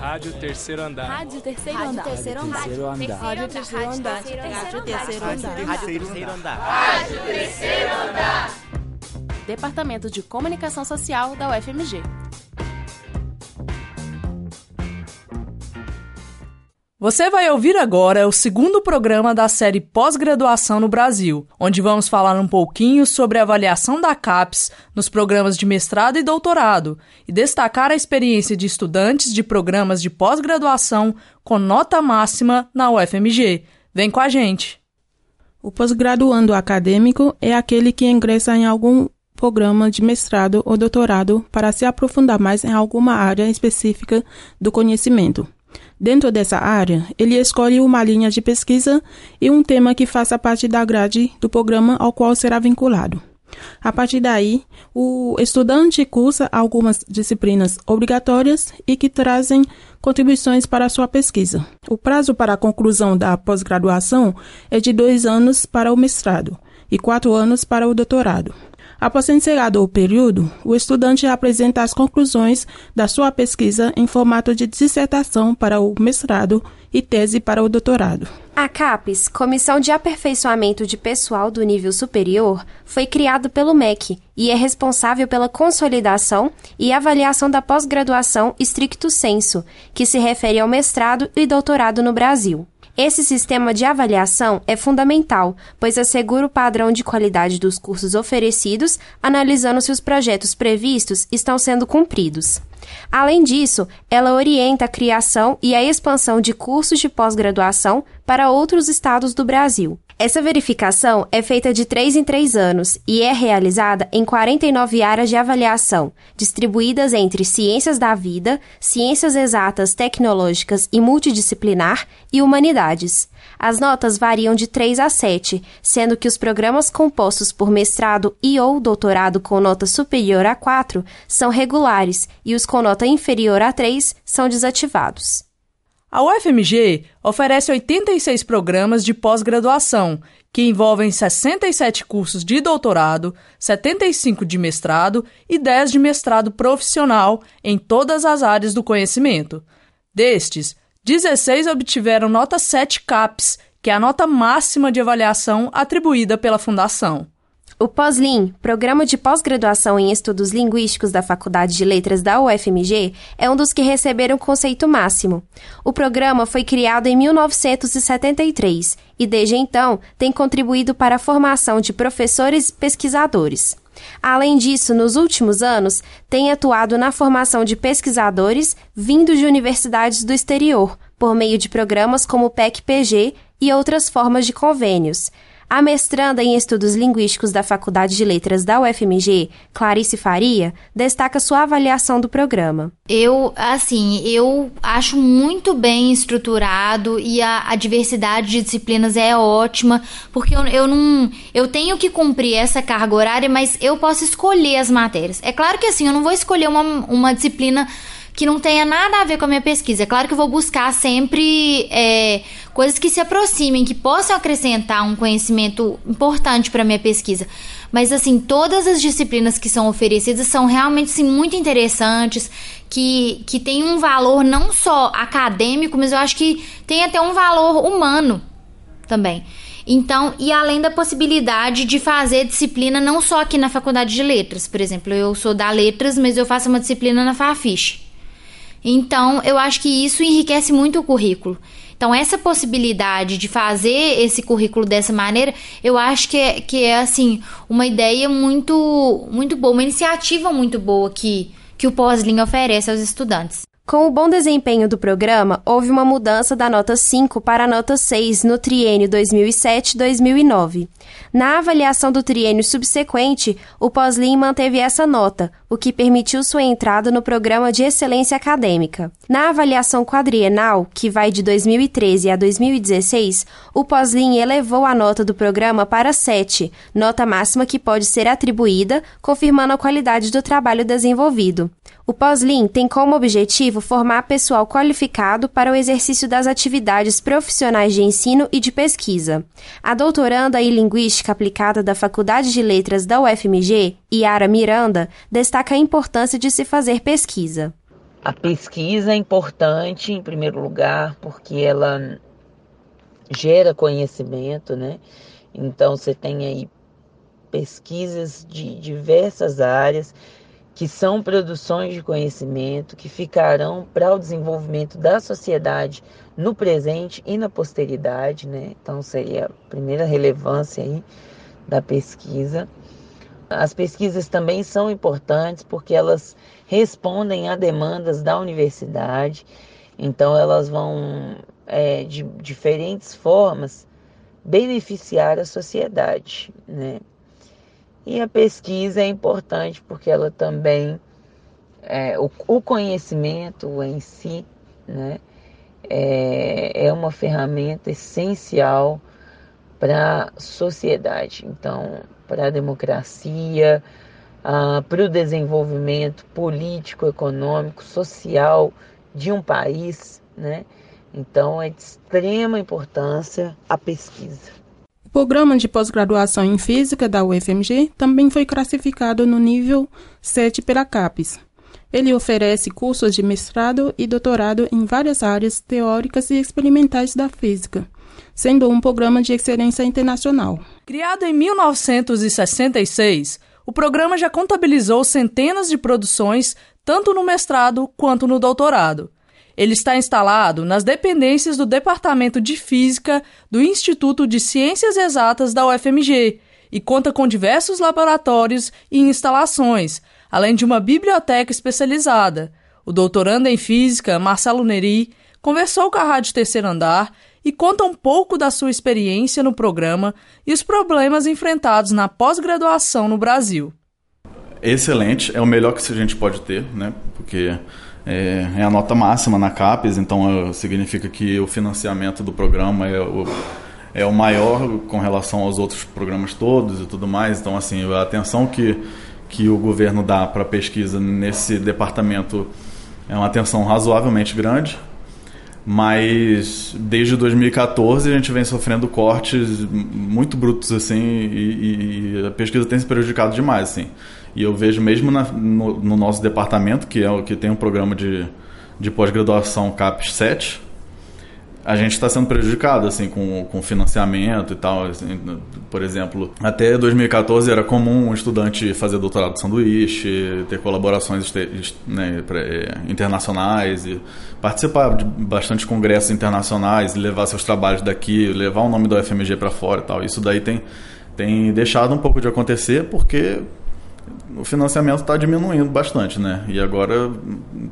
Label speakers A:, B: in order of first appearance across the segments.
A: Rádio Terceiro Andar.
B: Rádio Terceiro Andar. Rádio Terceiro Andar.
C: Rádio Terceiro Andar. Rádio Terceiro Andar.
D: Rádio Terceiro Andar.
E: Rádio Terceiro Andar.
B: Departamento de Comunicação Social da UFMG.
F: Você vai ouvir agora o segundo programa da série Pós-Graduação no Brasil, onde vamos falar um pouquinho sobre a avaliação da CAPES nos programas de mestrado e doutorado e destacar a experiência de estudantes de programas de pós-graduação com nota máxima na UFMG. Vem com a gente!
G: O pós-graduando acadêmico é aquele que ingressa em algum programa de mestrado ou doutorado para se aprofundar mais em alguma área específica do conhecimento. Dentro dessa área, ele escolhe uma linha de pesquisa e um tema que faça parte da grade do programa ao qual será vinculado. A partir daí, o estudante cursa algumas disciplinas obrigatórias e que trazem contribuições para a sua pesquisa. O prazo para a conclusão da pós-graduação é de dois anos para o mestrado e quatro anos para o doutorado. Após encerrado o período, o estudante apresenta as conclusões da sua pesquisa em formato de dissertação para o mestrado e tese para o doutorado.
H: A CAPES, Comissão de Aperfeiçoamento de Pessoal do Nível Superior, foi criado pelo MEC e é responsável pela consolidação e avaliação da pós-graduação stricto sensu, que se refere ao mestrado e doutorado no Brasil. Esse sistema de avaliação é fundamental, pois assegura o padrão de qualidade dos cursos oferecidos, analisando se os projetos previstos estão sendo cumpridos. Além disso, ela orienta a criação e a expansão de cursos de pós-graduação para outros estados do Brasil. Essa verificação é feita de 3 em 3 anos e é realizada em 49 áreas de avaliação, distribuídas entre ciências da vida, ciências exatas, tecnológicas e multidisciplinar e humanidades. As notas variam de 3 a 7, sendo que os programas compostos por mestrado e ou doutorado com nota superior a 4 são regulares e os com nota inferior a 3 são desativados.
F: A UFMG oferece 86 programas de pós-graduação, que envolvem 67 cursos de doutorado, 75 de mestrado e 10 de mestrado profissional em todas as áreas do conhecimento. Destes, 16 obtiveram nota 7 CAPES, que é a nota máxima de avaliação atribuída pela Fundação.
H: O POSLIN, Programa de Pós-Graduação em Estudos Linguísticos da Faculdade de Letras da UFMG, é um dos que receberam o conceito máximo. O programa foi criado em 1973 e, desde então, tem contribuído para a formação de professores e pesquisadores. Além disso, nos últimos anos, tem atuado na formação de pesquisadores vindos de universidades do exterior, por meio de programas como o PEC-PG e outras formas de convênios. A mestranda em Estudos Linguísticos da Faculdade de Letras da UFMG, Clarice Faria, destaca sua avaliação do programa.
I: Eu, assim, eu acho muito bem estruturado e a, a diversidade de disciplinas é ótima, porque eu, eu não. Eu tenho que cumprir essa carga horária, mas eu posso escolher as matérias. É claro que assim, eu não vou escolher uma, uma disciplina que não tenha nada a ver com a minha pesquisa. É claro que eu vou buscar sempre é, coisas que se aproximem, que possam acrescentar um conhecimento importante para minha pesquisa. Mas assim, todas as disciplinas que são oferecidas são realmente sim, muito interessantes, que, que têm um valor não só acadêmico, mas eu acho que tem até um valor humano também. Então, e além da possibilidade de fazer disciplina não só aqui na faculdade de letras, por exemplo, eu sou da letras, mas eu faço uma disciplina na Fafiche. Então, eu acho que isso enriquece muito o currículo. Então, essa possibilidade de fazer esse currículo dessa maneira, eu acho que é, que é assim, uma ideia muito, muito boa, uma iniciativa muito boa que, que o pós-linha oferece aos estudantes.
H: Com o bom desempenho do programa, houve uma mudança da nota 5 para a nota 6 no triênio 2007-2009. Na avaliação do triênio subsequente, o Poslim manteve essa nota, o que permitiu sua entrada no programa de excelência acadêmica. Na avaliação quadrienal, que vai de 2013 a 2016, o Poslim elevou a nota do programa para 7, nota máxima que pode ser atribuída, confirmando a qualidade do trabalho desenvolvido. O Poslim tem como objetivo formar pessoal qualificado para o exercício das atividades profissionais de ensino e de pesquisa. A doutoranda em Linguística Aplicada da Faculdade de Letras da UFMG, Yara Miranda, destaca a importância de se fazer pesquisa.
A: A pesquisa é importante, em primeiro lugar, porque ela gera conhecimento, né? Então, você tem aí pesquisas de diversas áreas que são produções de conhecimento que ficarão para o desenvolvimento da sociedade no presente e na posteridade, né? Então seria a primeira relevância aí da pesquisa. As pesquisas também são importantes porque elas respondem a demandas da universidade, então elas vão é, de diferentes formas beneficiar a sociedade, né? E a pesquisa é importante porque ela também, é, o, o, conhecimento em si, né, é, é uma ferramenta essencial para a sociedade. Então, para a democracia, ah, para o desenvolvimento político, econômico, social de um país, né? Então, é de extrema importância a pesquisa.
G: O programa de pós-graduação em Física da UFMG também foi classificado no nível 7 pela CAPES. Ele oferece cursos de mestrado e doutorado em várias áreas teóricas e experimentais da física, sendo um programa de excelência internacional.
F: Criado em 1966, o programa já contabilizou centenas de produções, tanto no mestrado quanto no doutorado. Ele está instalado nas dependências do Departamento de Física do Instituto de Ciências Exatas da UFMG e conta com diversos laboratórios e instalações, além de uma biblioteca especializada. O doutorando em Física, Marcelo Neri, conversou com a Rádio Terceiro Andar e conta um pouco da sua experiência no programa e os problemas enfrentados na pós-graduação no Brasil.
D: Excelente, é o melhor que a gente pode ter, né? Porque é, é a nota máxima na CAPES, então é, significa que o financiamento do programa é o, é o maior com relação aos outros programas todos e tudo mais. Então, assim, a atenção que, que o governo dá para pesquisa nesse departamento é uma atenção razoavelmente grande. Mas desde 2014 a gente vem sofrendo cortes muito brutos assim e, e a pesquisa tem se prejudicado demais assim. E eu vejo mesmo na, no, no, nosso departamento, que é o que tem um programa de, de pós-graduação CAPES 7, a gente está sendo prejudicado assim com, com financiamento e tal. Assim, por exemplo, até 2014 era comum um estudante fazer doutorado de sanduíche, ter colaborações né, é, internacionais e participar de bastante congressos internacionais, levar seus trabalhos daqui, levar o nome da UFMG para fora e tal. Isso daí tem, tem deixado um pouco de acontecer porque o financiamento está diminuindo bastante, né? E agora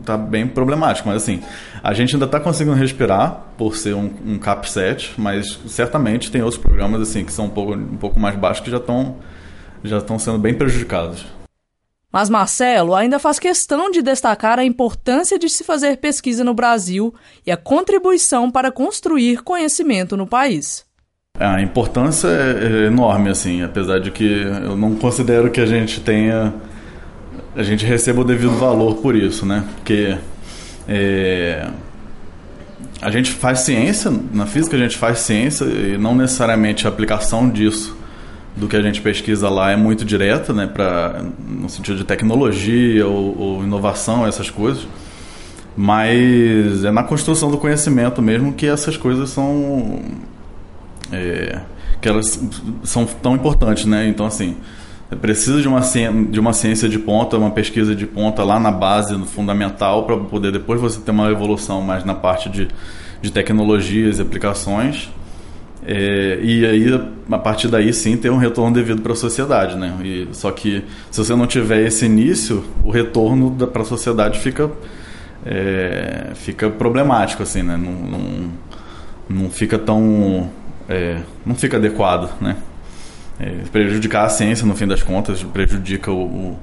D: está bem problemático. Mas assim, a gente ainda está conseguindo respirar por ser um, um CAP 7, mas certamente tem outros programas assim que são um pouco, um pouco mais baixos que já estão já estão sendo bem prejudicados.
F: Mas Marcelo ainda faz questão de destacar a importância de se fazer pesquisa no Brasil e a contribuição para construir conhecimento no país.
D: A importância é, é enorme, assim, apesar de que eu não considero que a gente tenha. A gente receba o devido valor por isso, né? Porque é, a gente faz ciência, na física a gente faz ciência e não necessariamente a aplicação disso do que a gente pesquisa lá é muito direta, né? Pra, no sentido de tecnologia ou, ou inovação, essas coisas. Mas é na construção do conhecimento mesmo que essas coisas são é, que elas são tão importantes, né? Então, assim, precisa de uma, de uma ciência de ponta, uma pesquisa de ponta lá na base, no fundamental, para poder depois você ter uma evolução mais na parte de, de tecnologias e aplicações. É, e aí, a partir daí, sim, ter um retorno devido para a sociedade, né? E, só que se você não tiver esse início, o retorno para a sociedade fica, é, fica problemático, assim, né? Não, não, não fica tão é, não fica adequado, né? É, prejudicar a ciência, no fim das contas, prejudica o, o,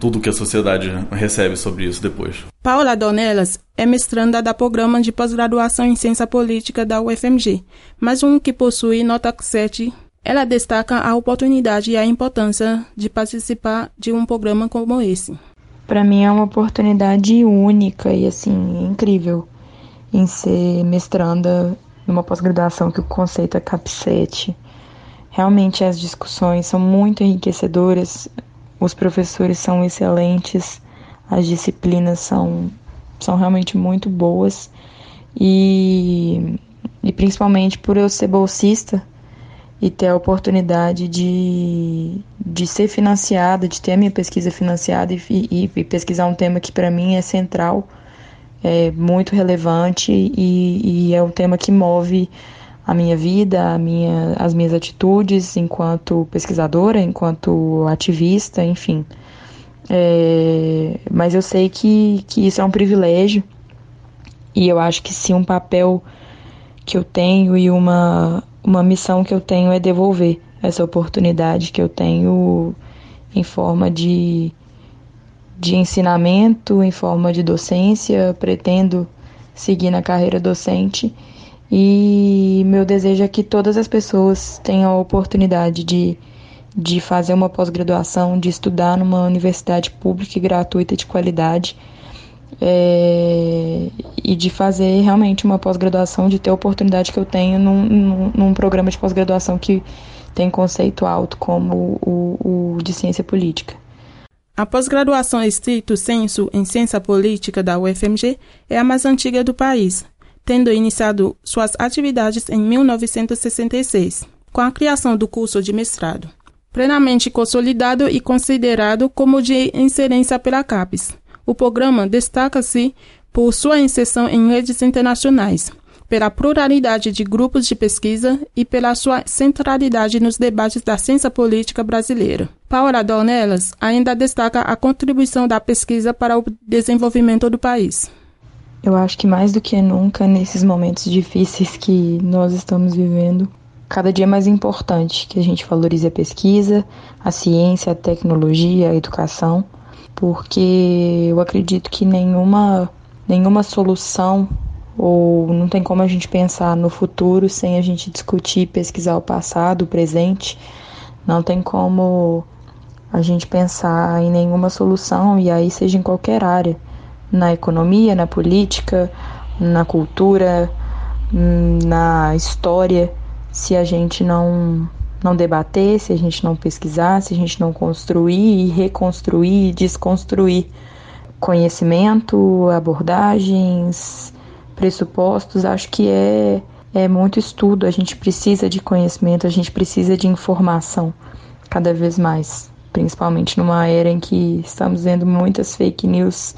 D: tudo que a sociedade recebe sobre isso depois.
G: Paula Donelas é mestranda da Programa de Pós-Graduação em Ciência Política da UFMG, mais um que possui nota 7. Ela destaca a oportunidade e a importância de participar de um programa como esse.
J: Para mim é uma oportunidade única e assim incrível em ser mestranda numa pós-graduação que o conceito é CAP7. Realmente as discussões são muito enriquecedoras, os professores são excelentes, as disciplinas são são realmente muito boas e, e principalmente por eu ser bolsista e ter a oportunidade de, de ser financiada, de ter a minha pesquisa financiada e, e, e pesquisar um tema que para mim é central, é muito relevante e, e, é um tema que move a minha vida, a minha, as minhas atitudes enquanto pesquisadora, enquanto ativista, enfim. É, mas eu sei que, que isso é um privilégio e eu acho que se um papel que eu tenho e uma, uma missão que eu tenho é devolver essa oportunidade que eu tenho em forma de, de ensinamento, em forma de docência. Pretendo seguir na carreira docente e meu desejo é que todas as pessoas tenham a oportunidade de, de fazer uma pós-graduação, de estudar numa universidade pública e gratuita de qualidade. É, e de fazer realmente uma pós-graduação, de ter a oportunidade que eu tenho num, num, num programa de pós-graduação que tem conceito alto como o, o de ciência política.
G: A pós-graduação estrito senso em ciência política da UFMG é a mais antiga do país, tendo iniciado suas atividades em 1966, com a criação do curso de mestrado, plenamente consolidado e considerado como de excelência pela CAPES. O programa destaca-se por sua inserção em redes internacionais, pela pluralidade de grupos de pesquisa e pela sua centralidade nos debates da ciência política brasileira. Paula Dornelas ainda destaca a contribuição da pesquisa para o desenvolvimento do país.
J: Eu acho que mais do que nunca, nesses momentos difíceis que nós estamos vivendo, cada dia é mais importante que a gente valorize a pesquisa, a ciência, a tecnologia, a educação, porque eu acredito que nenhuma, nenhuma solução ou não tem como a gente pensar no futuro sem a gente discutir pesquisar o passado, o presente. Não tem como a gente pensar em nenhuma solução, e aí seja em qualquer área na economia, na política, na cultura, na história, se a gente não não debater, se a gente não pesquisar, se a gente não construir e reconstruir e desconstruir conhecimento, abordagens, pressupostos, acho que é é muito estudo, a gente precisa de conhecimento, a gente precisa de informação cada vez mais, principalmente numa era em que estamos vendo muitas fake news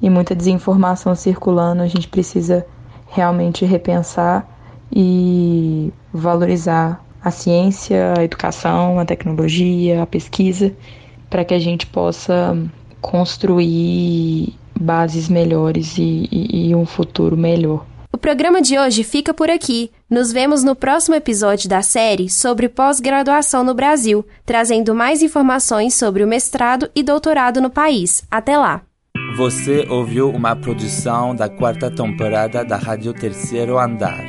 J: e muita desinformação circulando, a gente precisa realmente repensar e valorizar a ciência, a educação, a tecnologia, a pesquisa, para que a gente possa construir bases melhores e, e, e um futuro melhor.
H: O programa de hoje fica por aqui. Nos vemos no próximo episódio da série sobre pós-graduação no Brasil, trazendo mais informações sobre o mestrado e doutorado no país. Até lá!
K: Você ouviu uma produção da quarta temporada da Rádio Terceiro Andar.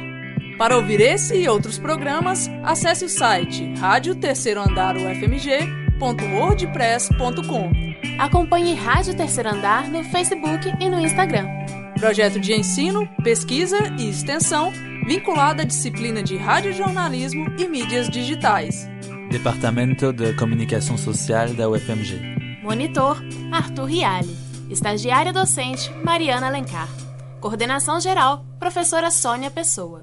F: Para ouvir esse e outros programas, acesse o site rádio terceiro andar ufmg.wordpress.com.
B: Acompanhe Rádio Terceiro Andar no Facebook e no Instagram.
F: Projeto de ensino, pesquisa e extensão vinculado à disciplina de radiojornalismo e mídias digitais.
K: Departamento de Comunicação Social da UFMG.
B: Monitor Arthur Riale. Estagiária docente Mariana Alencar. Coordenação geral, professora Sônia Pessoa.